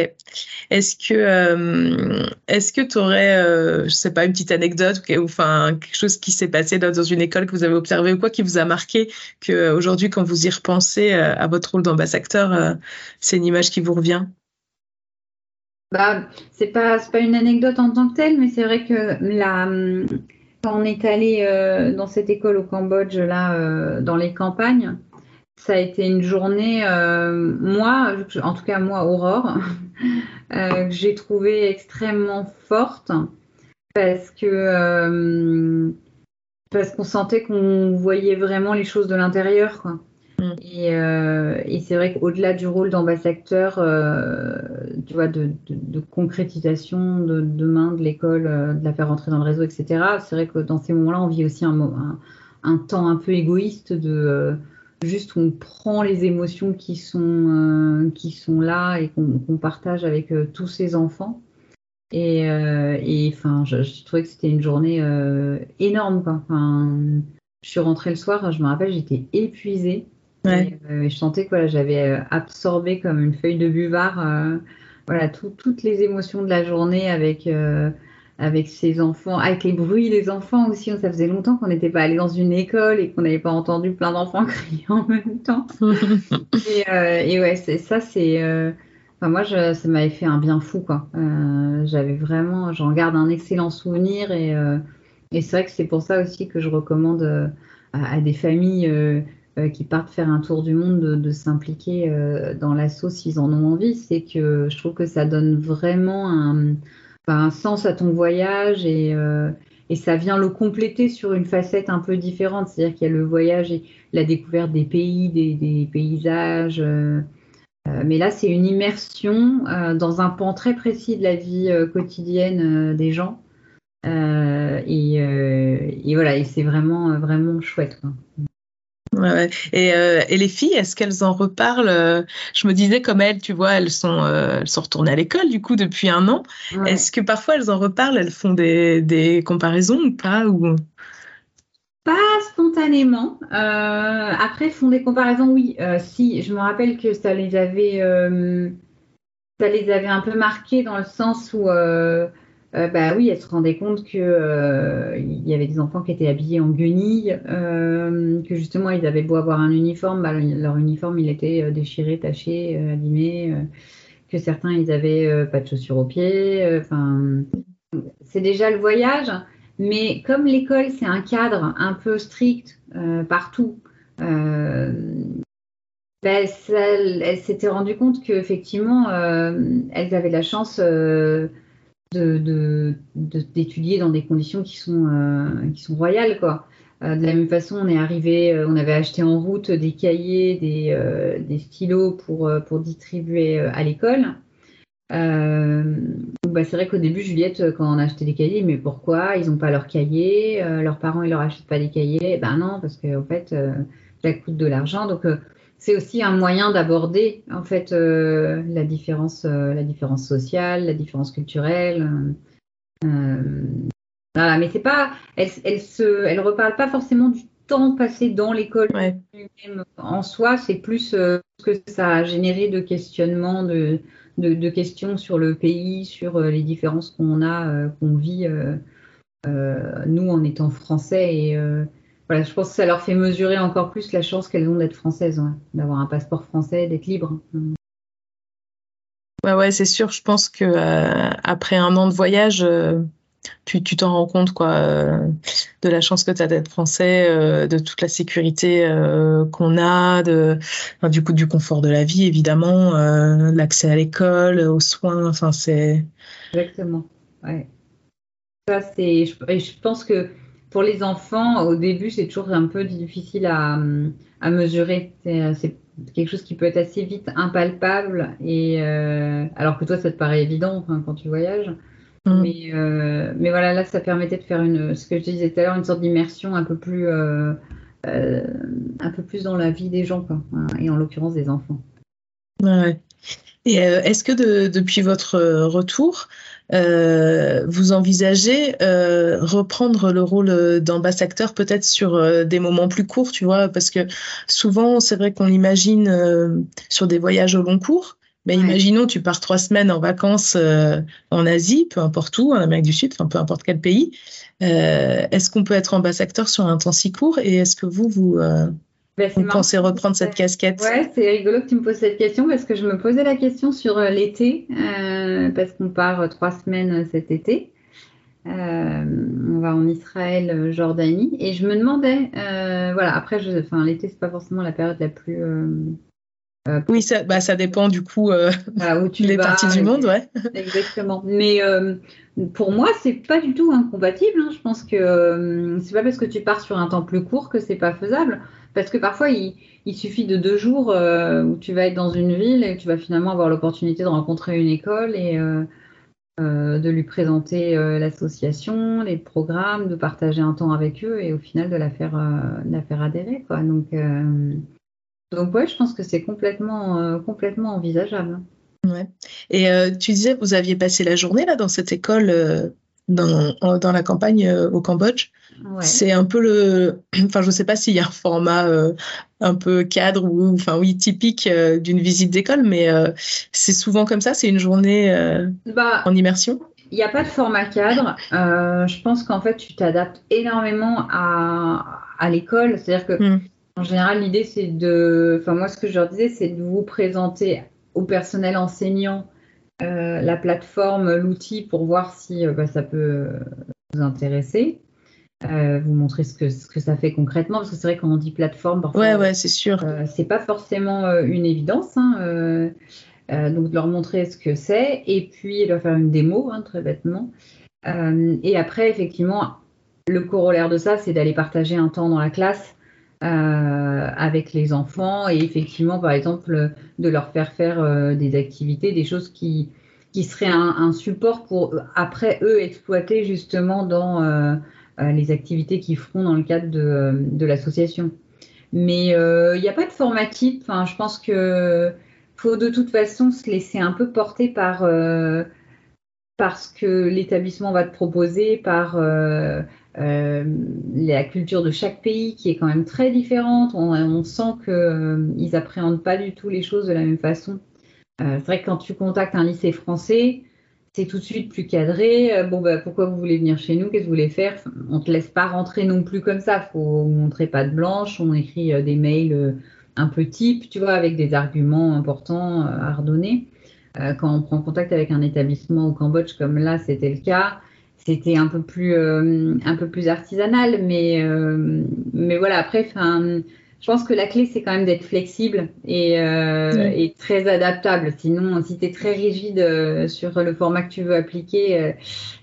Est-ce que euh, est-ce que tu aurais, euh, je sais pas, une petite anecdote ou enfin quelque chose qui s'est passé dans, une école que vous avez observé ou quoi qui vous a marqué que euh, aujourd'hui quand vous y repensez à votre rôle d'ambassadeur, c'est une image qui vous revient? Bah c'est pas pas une anecdote en tant que telle, mais c'est vrai que la quand on est allé dans cette école au Cambodge là dans les campagnes ça a été une journée, euh, moi, en tout cas moi, Aurore, euh, que j'ai trouvé extrêmement forte parce que euh, parce qu'on sentait qu'on voyait vraiment les choses de l'intérieur. Mm. Et, c'est vrai qu'au-delà du rôle d'ambassadeur, tu vois, de, concrétisation de demain de l'école, de la faire rentrer dans le réseau, etc. C'est vrai que dans ces moments-là, on vit aussi un, un temps un peu égoïste de juste on prend les émotions qui sont, euh, qui sont là et qu'on partage avec euh, tous ces enfants. Et, euh, enfin, je, trouvais que c'était une journée énorme. Enfin, je suis rentrée le soir, je me rappelle, j'étais épuisée. Et, je sentais que j'avais absorbé comme une feuille de buvard voilà, toutes les émotions de la journée avec avec ses enfants, avec les bruits des enfants aussi. Ça faisait longtemps qu'on n'était pas allé dans une école et qu'on n'avait pas entendu plein d'enfants crier en même temps. et, euh, et, ouais, ça, c'est. Euh, enfin, moi, je, ça m'avait fait un bien fou, quoi. Euh, j'avais vraiment. J'en garde un excellent souvenir et, et c'est vrai que c'est pour ça aussi que je recommande à, des familles. qui partent faire un tour du monde de, de s'impliquer dans l'assaut s'ils en ont envie, c'est que je trouve que ça donne vraiment un, un sens à ton voyage et, euh, et, ça vient le compléter sur une facette un peu différente. C'est-à-dire qu'il y a le voyage et la découverte des pays, des, des paysages. Euh, euh, mais là, c'est une immersion dans un pan très précis de la vie quotidienne des gens. Et, voilà, et c'est vraiment, vraiment chouette. Et, euh, et, les filles, est-ce qu'elles en reparlent euh, Je me disais comme elles, tu vois, elles sont, euh, elles sont retournées à l'école du coup depuis un an. Est-ce que parfois elles en reparlent Elles font des, des comparaisons ou pas ou... Pas spontanément. après, font des comparaisons, oui. si, je me rappelle que ça les avait, ça les avait un peu marqués dans le sens où, bah oui, elles se rendaient compte que il y avait des enfants qui étaient habillés en guenilles, que justement ils avaient beau avoir un uniforme, bah, leur uniforme il était déchiré, taché, abîmé, que certains ils avaient pas de chaussures aux pieds. Enfin, c'est déjà le voyage. Mais comme l'école, c'est un cadre un peu strict euh, partout, euh, ben, elle, s'était rendue compte qu'effectivement, euh, elles avaient la chance d'étudier dans des conditions qui sont, qui sont royales. Quoi. de la même façon, on est arrivé, on avait acheté en route des cahiers, des, des stylos pour, pour distribuer à l'école. Euh, bah, c'est vrai qu'au début, Juliette, euh, quand on a acheté des cahiers, mais pourquoi? Ils n'ont pas leurs cahiers, euh, leurs parents, ils leur achètent pas des cahiers? Ben non, parce qu'en en fait, ça coûte de l'argent. Donc, c'est aussi un moyen d'aborder en fait la différence, la différence sociale, la différence culturelle. voilà, mais c'est pas, elle, elle se, elle reparle pas forcément du temps passé dans l'école en soi. C'est plus ce que ça a généré de questionnements, de de, questions sur le pays, sur euh, les différences qu'on a, euh, qu'on vit, euh, nous en étant français. Et voilà, je pense que ça leur fait mesurer encore plus la chance qu'elles ont d'être françaises, d'avoir un passeport français, d'être libres. Ouais, ouais, c'est sûr. Je pense que après un an de voyage, tu t'en rends compte quoi euh, de la chance que tu as d'être français euh, de toute la sécurité euh, qu'on a de du coup du confort de la vie évidemment l'accès à l'école aux soins enfin c'est exactement ouais ça c'est je, pense que pour les enfants au début c'est toujours un peu difficile à, à mesurer c'est quelque chose qui peut être assez vite impalpable et alors que toi ça te paraît évident quand tu voyages Mm. Mais, euh, mais voilà, là, ça permettait de faire une, ce que je disais tout à l'heure, une sorte d'immersion un peu plus, euh, euh, un peu plus dans la vie des gens, quoi, hein, et en l'occurrence des enfants. Ouais. Et est-ce que depuis votre retour, vous envisagez reprendre le rôle d'ambassadeur peut-être sur des moments plus courts, tu vois, parce que souvent c'est vrai qu'on l'imagine sur des voyages au long cours, mais imaginons, tu pars trois semaines en vacances euh, en Asie, peu importe où, en Amérique du Sud, enfin peu importe quel pays. Euh, est-ce qu'on peut être ambassadeur sur un temps si court Et est-ce que vous, vous, euh, ben, pensez reprendre cette casquette Ouais, c'est rigolo que tu me poses cette question parce que je me posais la question sur l'été, parce qu'on part trois semaines cet été. on va en Israël, Jordanie, et je me demandais, voilà, après, enfin, l'été c'est pas forcément la période la plus euh, oui, ça, bah, ça dépend du coup euh, où tu les parties du monde, ouais. Exactement. Mais euh, pour moi, c'est pas du tout incompatible. Hein. Je pense que c'est pas parce que tu pars sur un temps plus court que c'est pas faisable. Parce que parfois, il, suffit de deux jours où tu vas être dans une ville et tu vas finalement avoir l'opportunité de rencontrer une école et de lui présenter l'association, les programmes, de partager un temps avec eux et au final de la faire, la faire adhérer. Quoi. Donc donc ouais, je pense que c'est complètement, euh, complètement envisageable. Ouais. Et euh, tu disais, vous aviez passé la journée là dans cette école euh, dans, dans, la campagne au Cambodge. Ouais. C'est un peu le, enfin je sais pas s'il y a un format un peu cadre ou, enfin oui, typique d'une visite d'école, mais c'est souvent comme ça. C'est une journée bah, en immersion. Il n'y a pas de format cadre. je pense qu'en fait, tu t'adaptes énormément à, à l'école. C'est-à-dire que hmm. En général, l'idée, c'est de. Enfin, moi, ce que je leur disais, c'est de vous présenter au personnel enseignant euh, la plateforme, l'outil pour voir si euh, bah, ça peut vous intéresser. Euh, vous montrer ce que, ce que ça fait concrètement, parce que c'est vrai quand on dit plateforme, parfois, ouais, ouais, c'est sûr. c'est pas forcément une évidence. Hein, donc, de leur montrer ce que c'est, et puis leur faire une démo, hein, très bêtement. et après, effectivement, le corollaire de ça, c'est d'aller partager un temps dans la classe euh, avec les enfants et effectivement, par exemple, de leur faire faire euh, des activités, des choses qui, qui seraient un, support pour après eux exploiter justement dans euh, les activités qu'ils feront dans le cadre de, l'association. Mais il n'y a pas de format type. Enfin, je pense que faut de toute façon se laisser un peu porter par parce que l'établissement va te proposer, par la culture de chaque pays qui est quand même très différente. On, sent qu'ils euh, n'appréhendent pas du tout les choses de la même façon. c'est vrai que quand tu contactes un lycée français, c'est tout de suite plus cadré. bon, bah, pourquoi vous voulez venir chez nous? Qu'est-ce que vous voulez faire? On ne te laisse pas rentrer non plus comme ça. Il faut montrer pas de blanche. On écrit des mails un peu type, tu vois, avec des arguments importants à redonner. quand on prend contact avec un établissement au Cambodge, comme là, c'était le cas, c'était un peu plus euh, un peu plus artisanal mais euh, mais voilà après je pense que la clé c'est quand même d'être flexible et, euh, et, très adaptable. Sinon si tu es très rigide sur le format que tu veux appliquer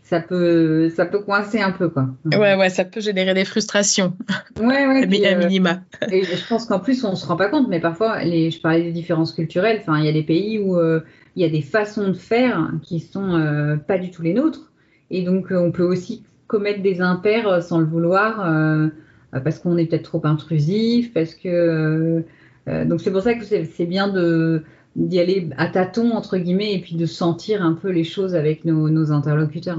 ça peut ça peut coincer un peu quoi. Ouais ouais ça peut générer des frustrations. Ouais ouais puis, à minima et je pense qu'en plus on se rend pas compte mais parfois les je parlais des différences culturelles enfin il y a des pays où il y a des façons de faire qui sont pas du tout les nôtres et donc, euh, on peut aussi commettre des impairs euh, sans le vouloir euh, parce qu'on est peut-être trop intrusif, parce que. donc, c'est pour ça que c'est bien d'y aller à tâtons entre guillemets et puis de sentir un peu les choses avec nos interlocuteurs.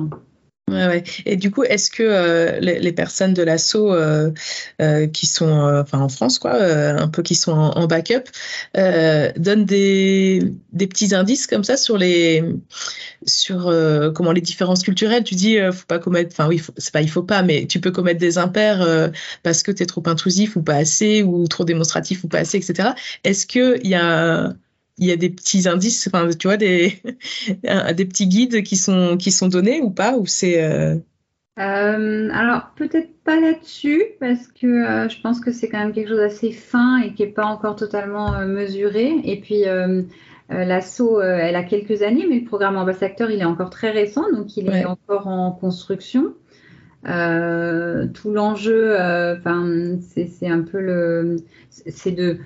Et du coup, est-ce que euh, les, personnes de l'assaut euh, euh, qui sont, en France, un peu qui sont en, backup, donnent des, des, petits indices comme ça sur les, sur comment les différences culturelles? Tu dis, faut pas commettre, enfin oui, c'est pas il faut pas, mais tu peux commettre des impairs parce que tu es trop intrusif ou pas assez, ou trop démonstratif ou pas assez, etc. Est-ce qu'il y a il y a des petits indices, enfin, tu vois, des, des petits guides qui sont, qui sont donnés ou pas ou c'est euh, euh, alors peut-être pas là-dessus parce que euh, je pense que c'est quand même quelque chose d'assez fin et qui n'est pas encore totalement mesuré. Et puis l'assaut, elle a quelques années, mais le programme ambassadeur, il est encore très récent, donc il est encore en construction. tout l'enjeu, enfin c'est un peu le, c'est de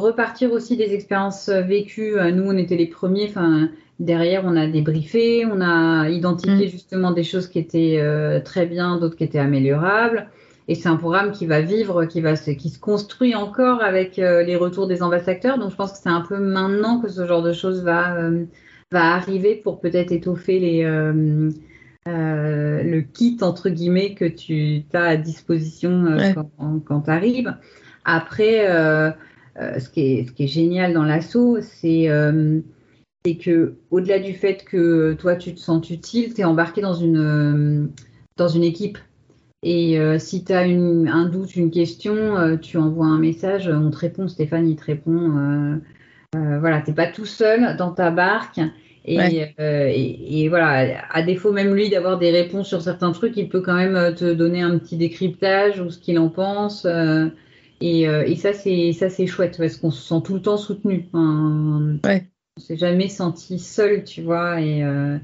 repartir aussi des expériences vécues. Euh, nous, on était les premiers. Enfin, derrière, on a débriefé, on a identifié mm. justement des choses qui étaient euh, très bien, d'autres qui étaient améliorables. Et c'est un programme qui va vivre, qui va se, qui se construit encore avec euh, les retours des ambassadeurs. Donc, je pense que c'est un peu maintenant que ce genre de choses va va arriver pour peut-être étoffer les le kit entre guillemets que tu as à disposition quand, quand tu arrives. Après, euh, ce, qui est, ce qui est génial dans l'assaut, c'est euh, que au-delà du fait que toi tu te sens utile, tu es embarqué dans une, euh, dans une équipe. Et si tu as un doute, une question, tu envoies un message, on te répond, Stéphane, il te répond. voilà, tu n'es pas tout seul dans ta barque. Et, et, voilà, à défaut même lui d'avoir des réponses sur certains trucs, il peut quand même te donner un petit décryptage ou ce qu'il en pense. Euh, et, ça, c'est ça, c'est chouette parce qu'on se sent tout le temps soutenu. Enfin, ouais. On s'est jamais senti seul, tu vois, et, euh,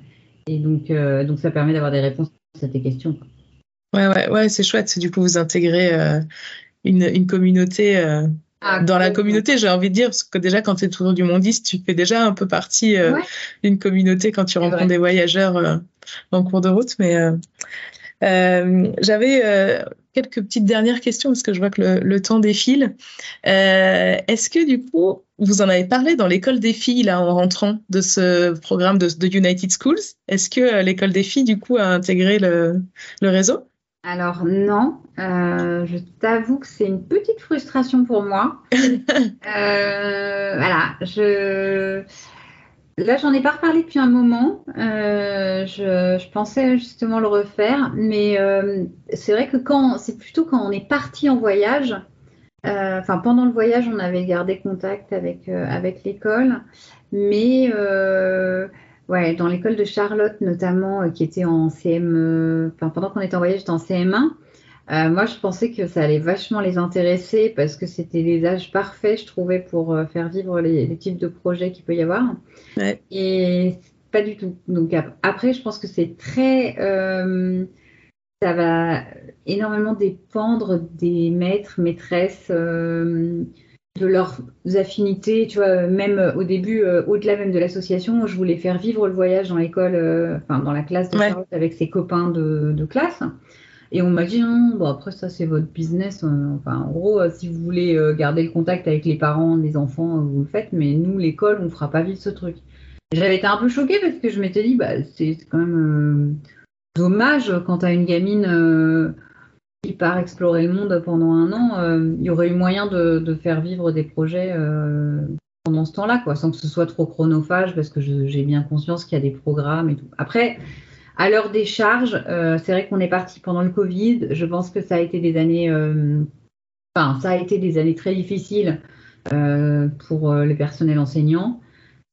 et donc, euh, donc ça permet d'avoir des réponses à tes questions. Ouais, ouais, ouais, c'est chouette. Du coup, vous intégrez une, une, communauté. Ah, dans la communauté, j'ai envie de dire, parce que déjà, quand tu es autour du mondiste, tu fais déjà un peu partie d'une communauté quand tu rencontres des voyageurs en cours de route. Mais j'avais quelques petites dernières questions parce que je vois que le, temps défile. Euh, est-ce que du coup, vous en avez parlé dans l'école des filles là en rentrant de ce programme de, United Schools? Est-ce que euh, l'école des filles du coup a intégré le, réseau? Alors non, euh, je t'avoue que c'est une petite frustration pour moi. voilà, je Là, j'en ai pas reparlé depuis un moment. Euh, je, pensais justement le refaire, mais euh, c'est vrai que quand c'est plutôt quand on est parti en voyage. Euh, enfin, pendant le voyage, on avait gardé contact avec avec l'école, mais ouais, dans l'école de Charlotte notamment, qui était en CM. Enfin, pendant qu'on était en voyage, j'étais en CM1. Euh, moi, je pensais que ça allait vachement les intéresser parce que c'était les âges parfaits, je trouvais, pour euh, faire vivre les, types de projets qu'il peut y avoir. Et pas du tout. Donc après, je pense que c'est très... Euh, ça va énormément dépendre des maîtres, maîtresses, de leurs affinités. Tu vois, même au début, au-delà même de l'association, je voulais faire vivre le voyage dans l'école, enfin dans la classe de Charlotte avec ses copains de, de classe. Et on m'a dit non, bon après ça c'est votre business. Euh, enfin en gros, euh, si vous voulez euh, garder le contact avec les parents, les enfants, vous le faites, mais nous l'école, on fera pas vivre ce truc. J'avais été un peu choquée parce que je m'étais dit bah c'est quand même dommage quand t'as une gamine qui part explorer le monde pendant un an, il y aurait eu moyen de, faire vivre des projets pendant ce temps-là, quoi, sans que ce soit trop chronophage, parce que j'ai bien conscience qu'il y a des programmes et tout. Après, à l'heure des charges, euh, c'est vrai qu'on est parti pendant le Covid. Je pense que ça a été des années, euh, enfin, ça a été des années très difficiles euh, pour le personnel enseignant,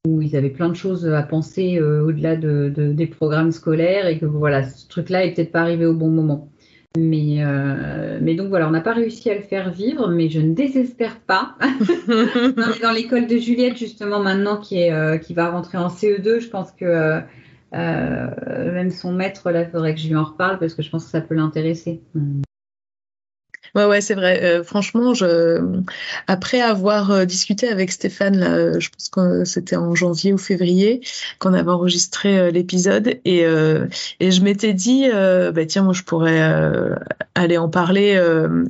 où ils avaient plein de choses à penser au-delà de, des programmes scolaires et que voilà, ce truc-là est peut-être pas arrivé au bon moment. Mais, mais donc voilà, on n'a pas réussi à le faire vivre, mais je ne désespère pas. dans l'école de Juliette, justement, maintenant qui, est, qui va rentrer en CE2, je pense que euh, même son maître, là, faudrait que je lui en reparle parce que je pense que ça peut l'intéresser. Ouais, ouais, c'est vrai. Euh, franchement, je... après avoir euh, discuté avec Stéphane, là, euh, je pense que c'était en janvier ou février, qu'on avait enregistré l'épisode, et, et je m'étais dit, bah, tiens, moi, je pourrais aller en parler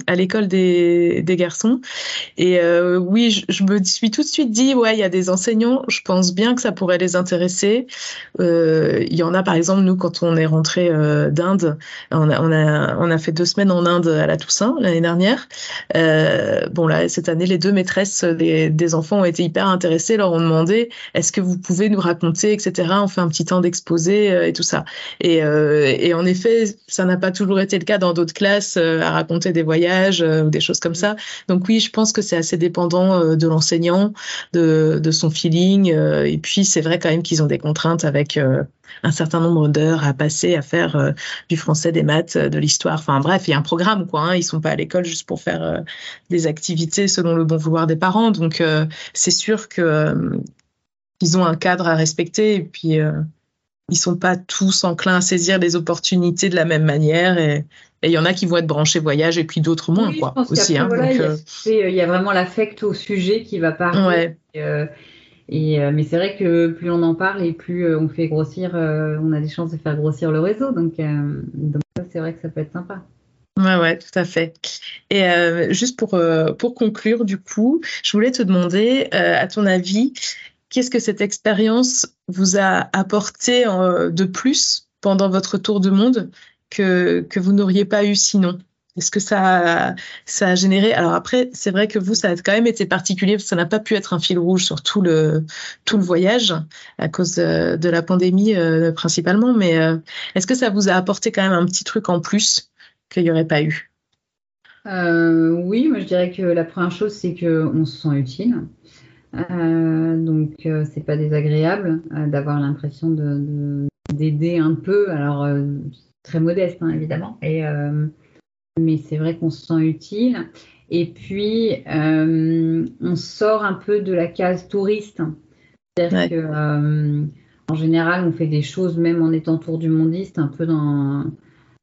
à l'école des, des garçons. Et oui, je, me suis tout de suite dit, ouais, il y a des enseignants, je pense bien que ça pourrait les intéresser. Il y en a, par exemple, nous, quand on est rentré d'Inde, on a, on, a, on a fait deux semaines en Inde à la Toussaint, dernière. Euh, bon là, cette année, les deux maîtresses des, enfants ont été hyper intéressées, leur ont demandé est-ce que vous pouvez nous raconter, etc. On fait un petit temps d'exposé euh, et tout ça. Et, euh, et, en effet, ça n'a pas toujours été le cas dans d'autres classes à raconter des voyages ou des choses comme ça. Donc oui, je pense que c'est assez dépendant de l'enseignant, de, son feeling. et puis c'est vrai quand même qu'ils ont des contraintes avec un certain nombre d'heures à passer à faire euh, du français, des maths, euh, de l'histoire. Enfin bref, il y a un programme quoi. Hein. Ils sont pas à l'école juste pour faire euh, des activités selon le bon vouloir des parents. Donc c'est sûr que ils ont un cadre à respecter et puis ils sont pas tous enclins à saisir les opportunités de la même manière et il y en a qui vont être branchés voyage et puis d'autres moins quoi aussi. Hein, il y, a vraiment l'affect au sujet qui va parler. Ouais. Et, euh, mais c'est vrai que plus on en parle et plus euh, on fait grossir, euh, on a des chances de faire grossir le réseau. Donc, donc c'est vrai que ça peut être sympa. Ouais, ouais, tout à fait. Et juste pour, pour conclure, du coup, je voulais te demander, à ton avis, qu'est-ce que cette expérience vous a apporté de plus pendant votre tour du monde que, que vous n'auriez pas eu sinon? Est-ce que ça, a généré Alors après, c'est vrai que vous, ça a quand même été particulier parce que ça n'a pas pu être un fil rouge sur tout le tout le voyage à cause de, la pandémie euh, principalement. Mais euh, est-ce que ça vous a apporté quand même un petit truc en plus qu'il n'y aurait pas eu? Euh, Oui, moi je dirais que la première chose, c'est que on se sent utile. donc c'est pas désagréable d'avoir l'impression de d'aider un peu. Alors très modeste hein, évidemment et mais c'est vrai qu'on se sent utile. Et puis, euh, on sort un peu de la case touriste. C'est-à-dire que, euh, en général, on fait des choses, même en étant tour du mondiste, un peu dans.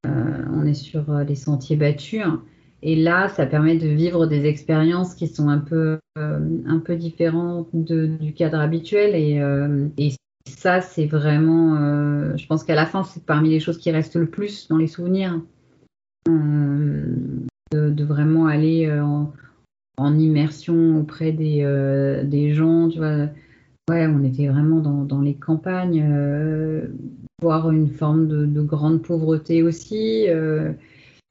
Euh, on est sur les sentiers battus. Et là, ça permet de vivre des expériences qui sont un peu, un peu différentes du cadre habituel. Et, et ça, c'est vraiment. je pense qu'à la fin, c'est parmi les choses qui restent le plus dans les souvenirs. Euh, de, vraiment aller euh, en, immersion auprès des, euh, des, gens, tu vois. Ouais, on était vraiment dans, les campagnes, voir une forme de, de, grande pauvreté aussi,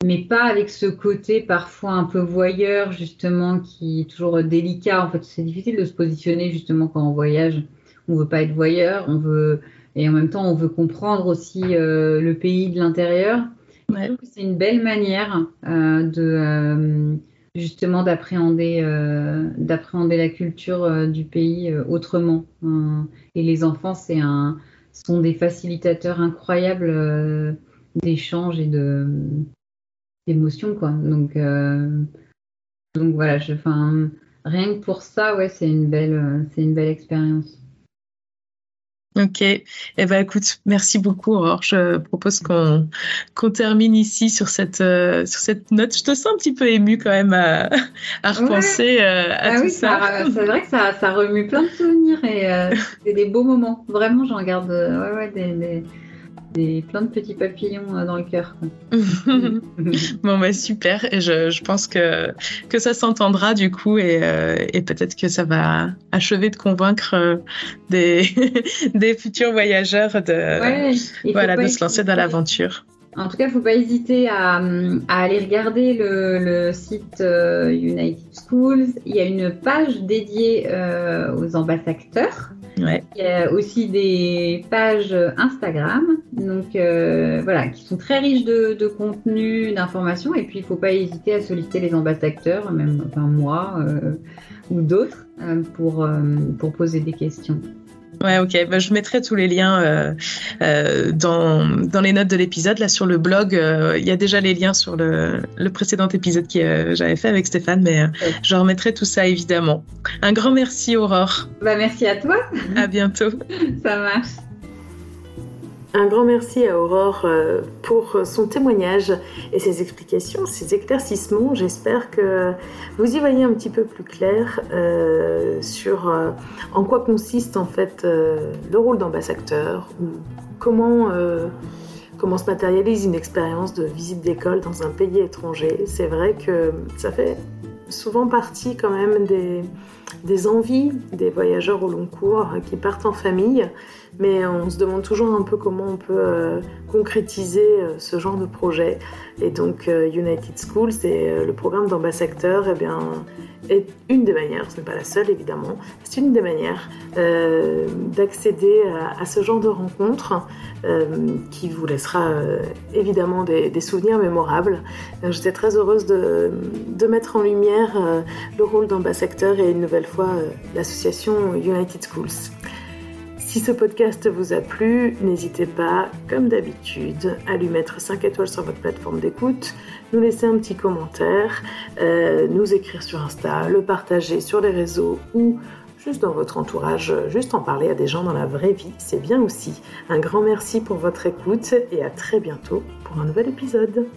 mais pas avec ce côté parfois un peu voyeur, justement, qui est toujours délicat. En fait, c'est difficile de se positionner, justement, quand on voyage. On veut pas être voyeur, on veut, et en même temps, on veut comprendre aussi le pays de l'intérieur c'est une belle manière euh, de euh, justement d'appréhender euh, d'appréhender la culture du pays autrement. et les enfants, c'est un sont des facilitateurs incroyables d'échanges et d'émotions quoi. Donc donc voilà, je, rien que pour ça, ouais, c'est une belle c'est une belle expérience. Ok, eh ben écoute, merci beaucoup Aurore. Je propose qu'on qu'on termine ici sur cette euh, sur cette note. Je te sens un petit peu émue quand même à, à repenser euh, à ah tout ça. C'est vrai que ça, ça remue plein de souvenirs et euh, c'est des beaux moments. Vraiment, j'en garde ouais, ouais, des, des des, plein de petits papillons euh, dans le cœur. bon, bah super. Et je, je, pense que, que ça s'entendra du coup et, euh, et peut-être que ça va achever de convaincre euh, des, des futurs voyageurs de, voilà, de se lancer dans l'aventure. En tout cas, il ne faut pas hésiter à, à, aller regarder le, le site United Schools, il y a une page dédiée aux ambassadeurs. Il y a aussi des pages Instagram, donc voilà, qui sont très riches de, contenu, d'informations. Et puis, il ne faut pas hésiter à solliciter les ambassadeurs, même enfin, moi ou d'autres, pour, pour poser des questions. Ouais, ok. Bah, je mettrai tous les liens euh, euh, dans, dans les notes de l'épisode. Là, sur le blog, euh, il y a déjà les liens sur le, le précédent épisode que j'avais fait avec Stéphane, mais je remettrai tout ça évidemment. Un grand merci, Aurore. Bah, merci à toi. À bientôt. ça marche. Un grand merci à Aurore euh, pour son témoignage et ses explications, ses éclaircissements. J'espère que vous y voyez un petit peu plus clair euh, sur euh, en quoi consiste en fait le rôle d'ambassadeur comment, comment se matérialise une expérience de visite d'école dans un pays étranger. C'est vrai que ça fait souvent partie quand même des, des envies des voyageurs au long cours qui partent en famille mais on se demande toujours un peu comment on peut euh, concrétiser euh, ce genre de projet. Et donc euh, United Schools et le programme d'ambassadeur eh bien, est une des manières, ce n'est pas la seule évidemment, c'est une des manières d'accéder à, ce genre de rencontres qui vous laissera évidemment des, souvenirs mémorables. J'étais très heureuse de, de, mettre en lumière le rôle d'ambassadeur et une nouvelle fois l'association United Schools. Si ce podcast vous a plu, n'hésitez pas, comme d'habitude, à lui mettre 5 étoiles sur votre plateforme d'écoute, nous laisser un petit commentaire, euh, nous écrire sur Insta, le partager sur les réseaux ou juste dans votre entourage, juste en parler à des gens dans la vraie vie, c'est bien aussi. Un grand merci pour votre écoute et à très bientôt pour un nouvel épisode.